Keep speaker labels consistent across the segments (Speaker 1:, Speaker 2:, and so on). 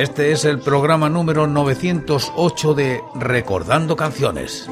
Speaker 1: Este es el programa número 908 de Recordando Canciones.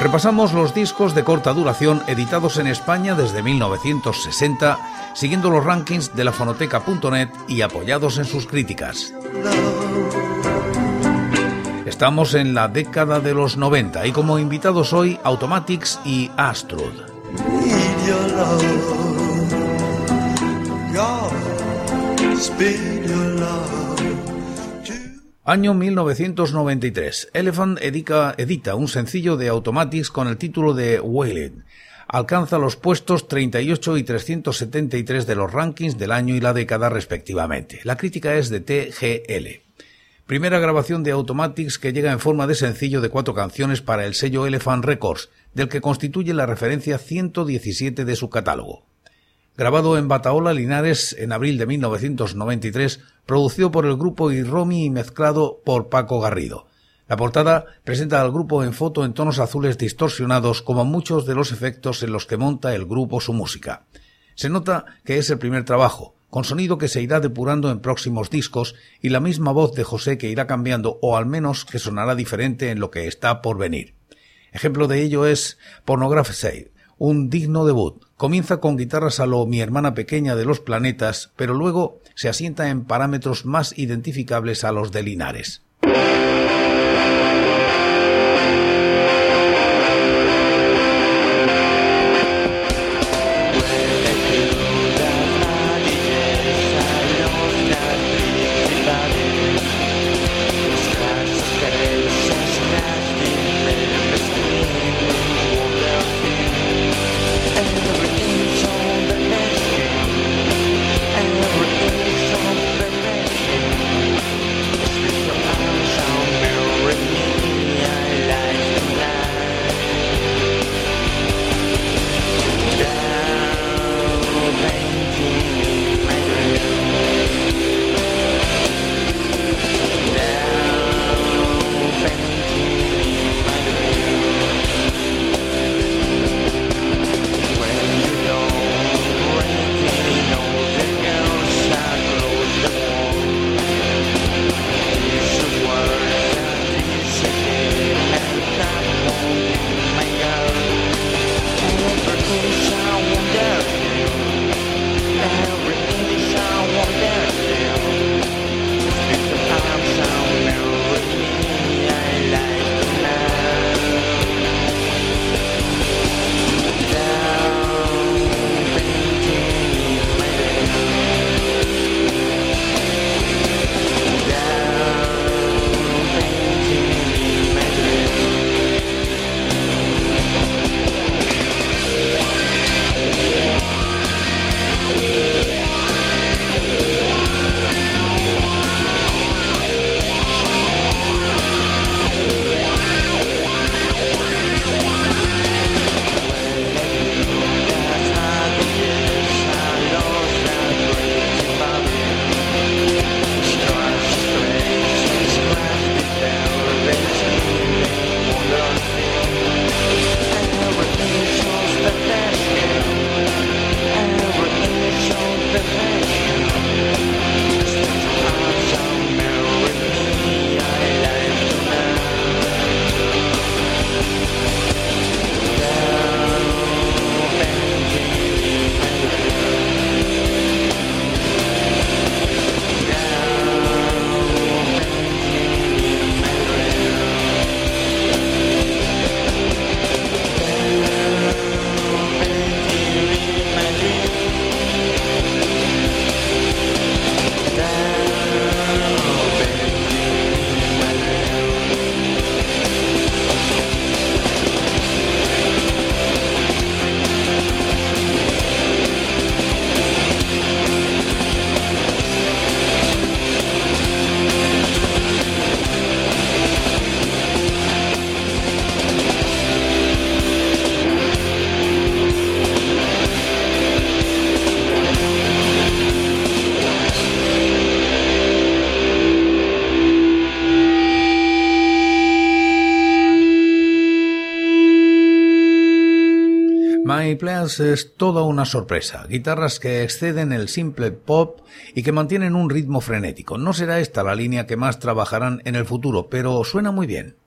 Speaker 1: Repasamos los discos de corta duración editados en España desde 1960, siguiendo los rankings de la fonoteca.net y apoyados en sus críticas. Estamos en la década de los 90 y como invitados hoy Automatics y Astrud. Año 1993. Elephant edita un sencillo de Automatics con el título de Wailing. Alcanza los puestos 38 y 373 de los rankings del año y la década respectivamente. La crítica es de TGL. Primera grabación de Automatics que llega en forma de sencillo de cuatro canciones para el sello Elephant Records, del que constituye la referencia 117 de su catálogo grabado en Bataola, Linares, en abril de 1993, producido por el grupo Irromi y mezclado por Paco Garrido. La portada presenta al grupo en foto en tonos azules distorsionados como muchos de los efectos en los que monta el grupo su música. Se nota que es el primer trabajo, con sonido que se irá depurando en próximos discos y la misma voz de José que irá cambiando o al menos que sonará diferente en lo que está por venir. Ejemplo de ello es Pornography Side, un digno debut. Comienza con guitarras a lo mi hermana pequeña de los planetas, pero luego se asienta en parámetros más identificables a los de Linares.
Speaker 2: Disney Plus es toda una sorpresa. Guitarras que exceden el simple pop y que mantienen un ritmo frenético. No será esta la línea que más trabajarán en el futuro, pero suena muy bien.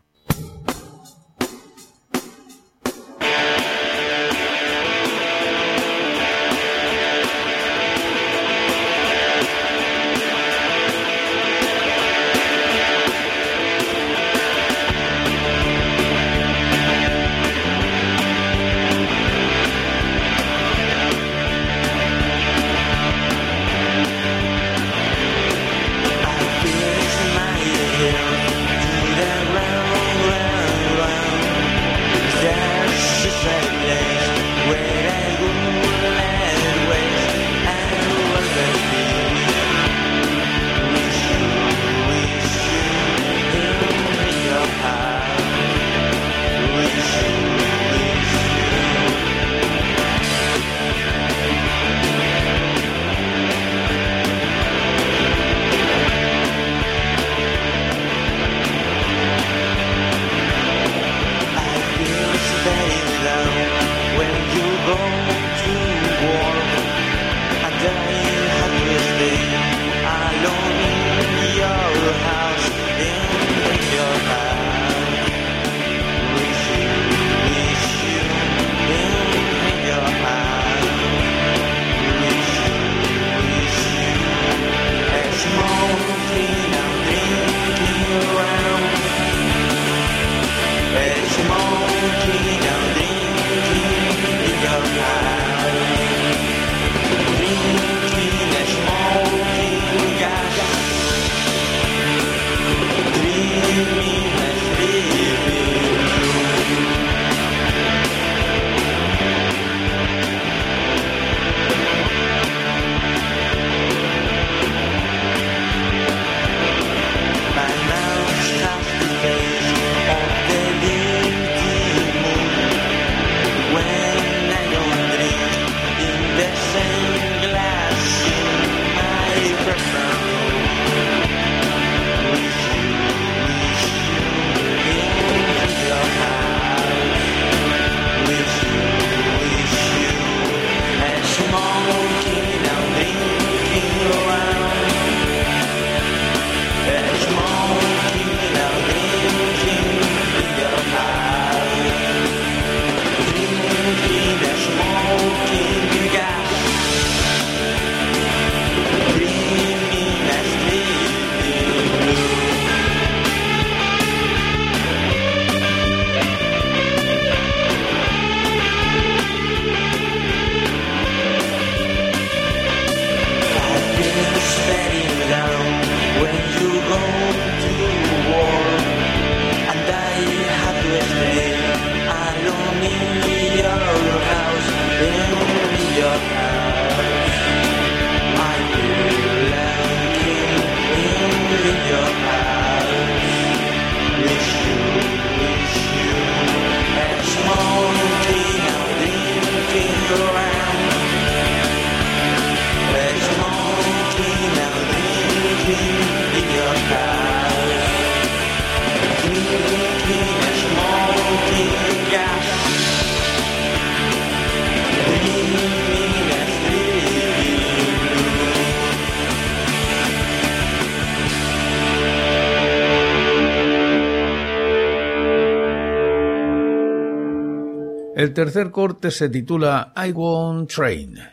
Speaker 2: El tercer corte se titula I Won't Train.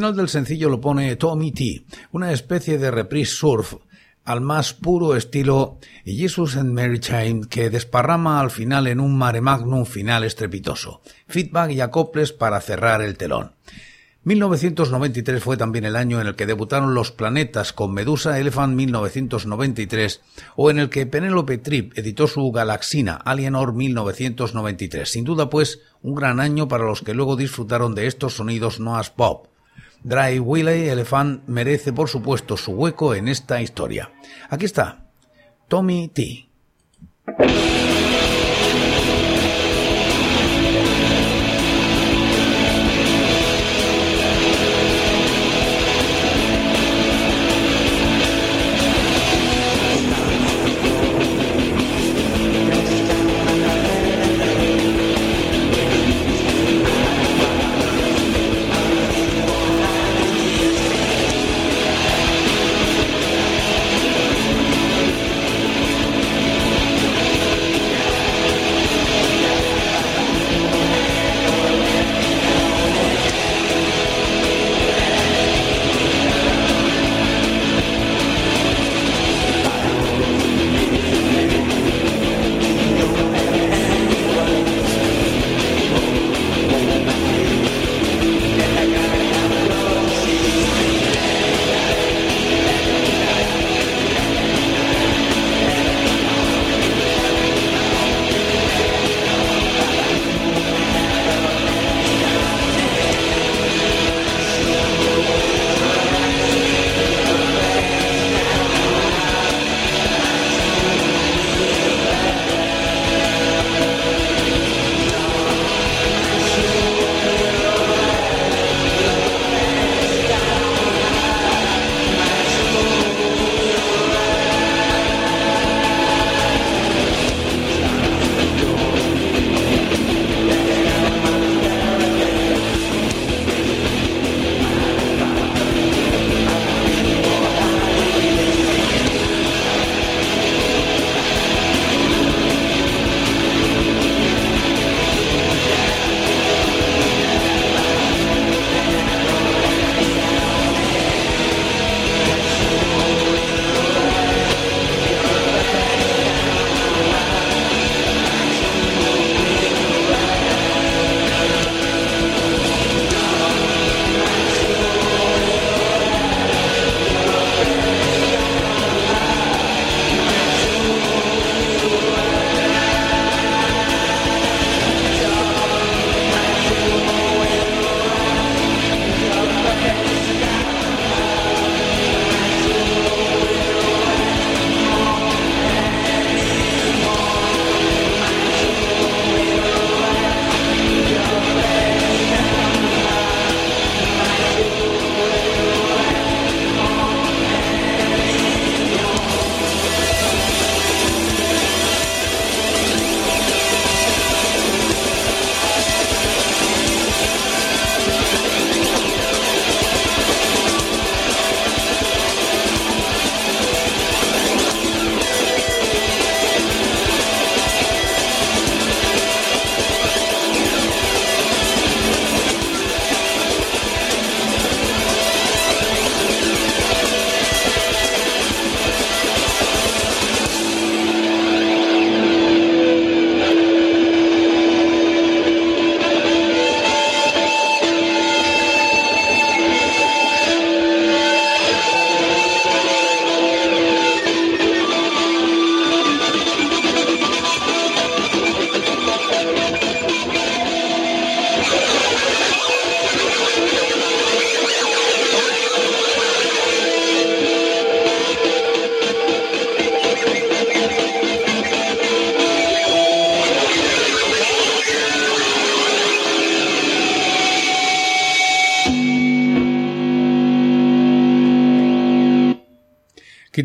Speaker 1: Final del sencillo lo pone Tommy T, una especie de reprise surf al más puro estilo Jesus and Mary Chain que desparrama al final en un mare magnum final estrepitoso, feedback y acoples para cerrar el telón. 1993 fue también el año en el que debutaron Los Planetas con Medusa Elephant 1993 o en el que Penelope Trip editó su Galaxina Alienor 1993. Sin duda pues un gran año para los que luego disfrutaron de estos sonidos noas pop. Dry Willy Elephant merece por supuesto su hueco en esta historia. Aquí está, Tommy T.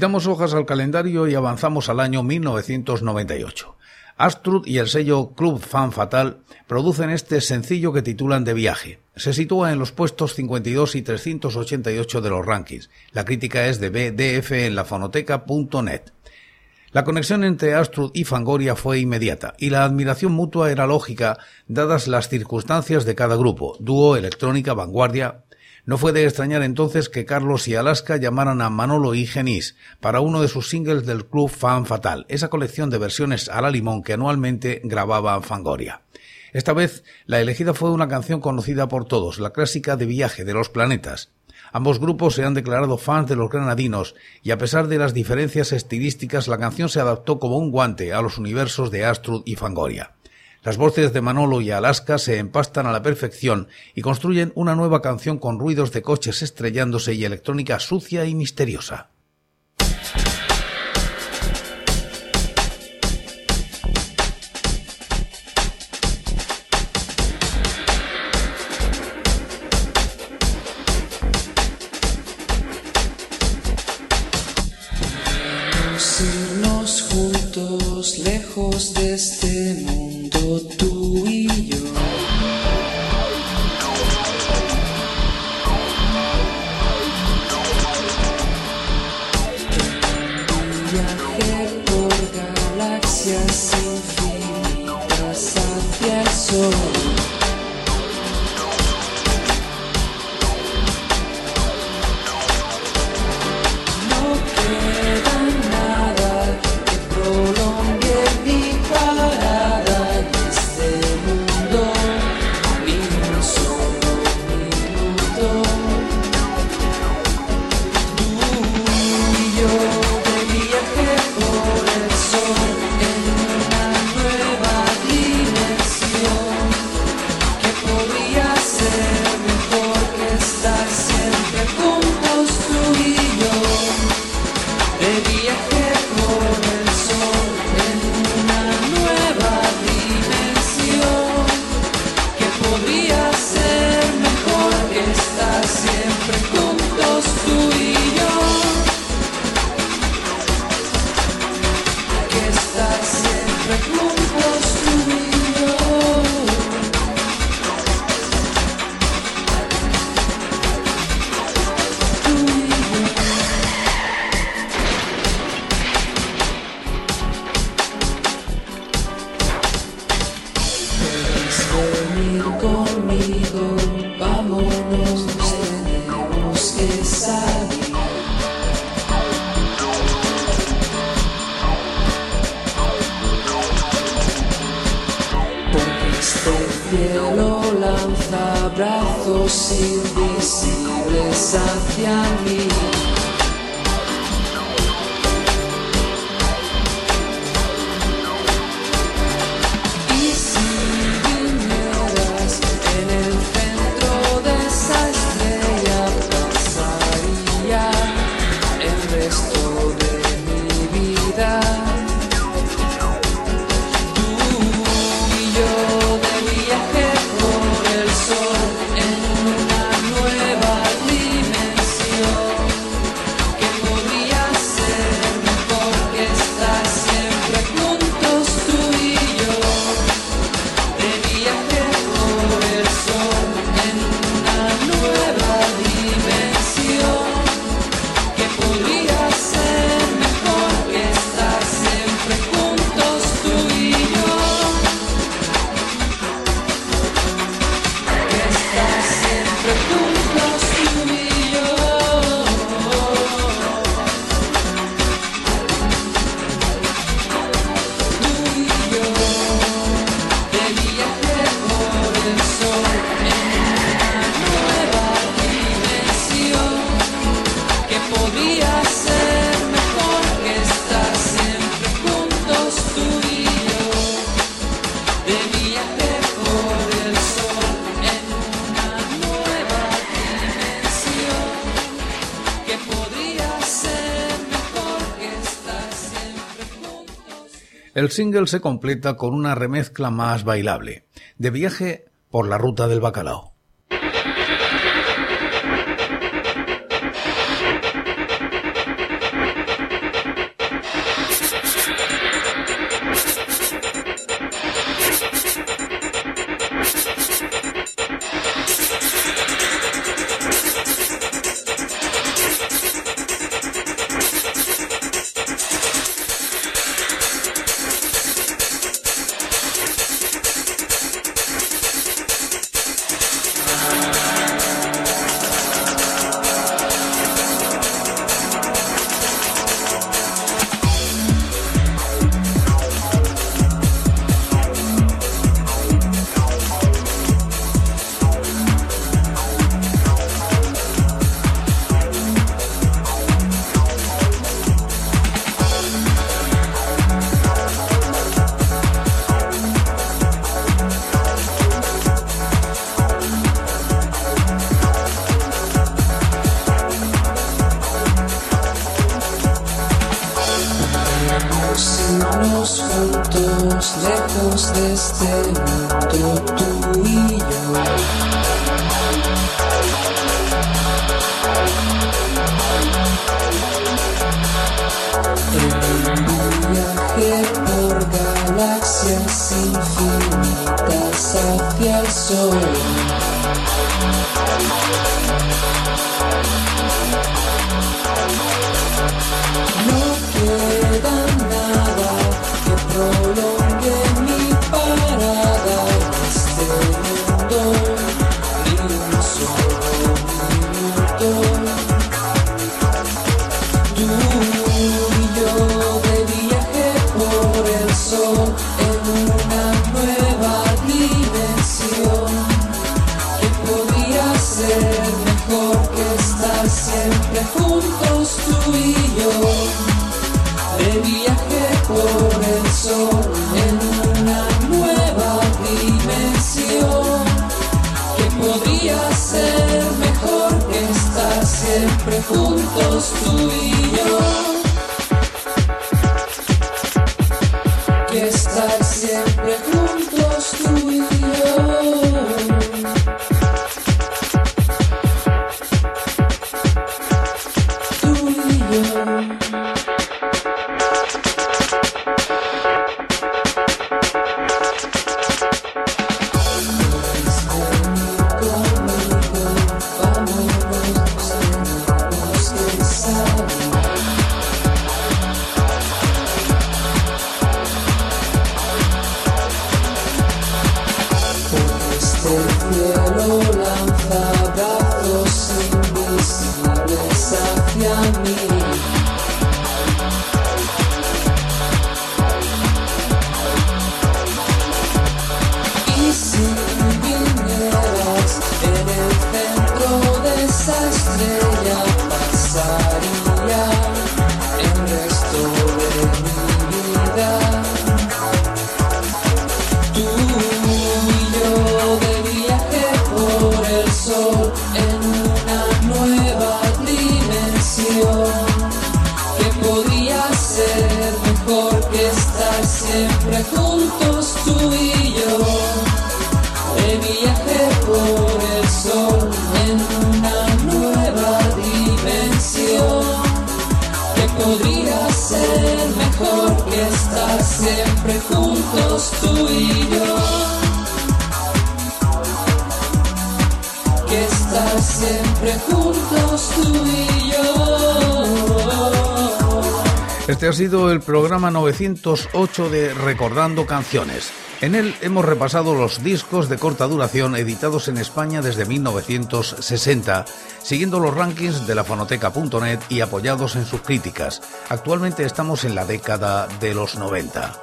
Speaker 1: Quitamos hojas al calendario y avanzamos al año 1998. Astrud y el sello Club Fan Fatal producen este sencillo que titulan De viaje. Se sitúa en los puestos 52 y 388 de los rankings. La crítica es de BDF en la fonoteca.net. La conexión entre Astrud y Fangoria fue inmediata y la admiración mutua era lógica dadas las circunstancias de cada grupo, dúo, electrónica, vanguardia, no fue de extrañar entonces que Carlos y Alaska llamaran a Manolo y Genis para uno de sus singles del club Fan Fatal, esa colección de versiones a la limón que anualmente grababa Fangoria. Esta vez la elegida fue una canción conocida por todos, la clásica de Viaje de los Planetas. Ambos grupos se han declarado fans de los granadinos y a pesar de las diferencias estilísticas la canción se adaptó como un guante a los universos de Astrud y Fangoria. Las voces de Manolo y Alaska se empastan a la perfección y construyen una nueva canción con ruidos de coches estrellándose y electrónica sucia y misteriosa.
Speaker 3: juntos lejos de este mundo invisibles hacia mí.
Speaker 1: El single se completa con una remezcla más bailable, de viaje por la ruta del bacalao.
Speaker 3: Lejos siempre juntos tú y yo. Que estar siempre juntos tú y yo. Este
Speaker 1: ha sido el programa 908 de Recordando Canciones. En él hemos repasado los discos de corta duración editados en España desde 1960, siguiendo los rankings de la fonoteca.net y apoyados en sus críticas. Actualmente estamos en la década de los 90.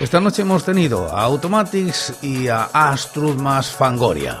Speaker 1: Esta noche hemos tenido a Automatics y a Astrud más Fangoria.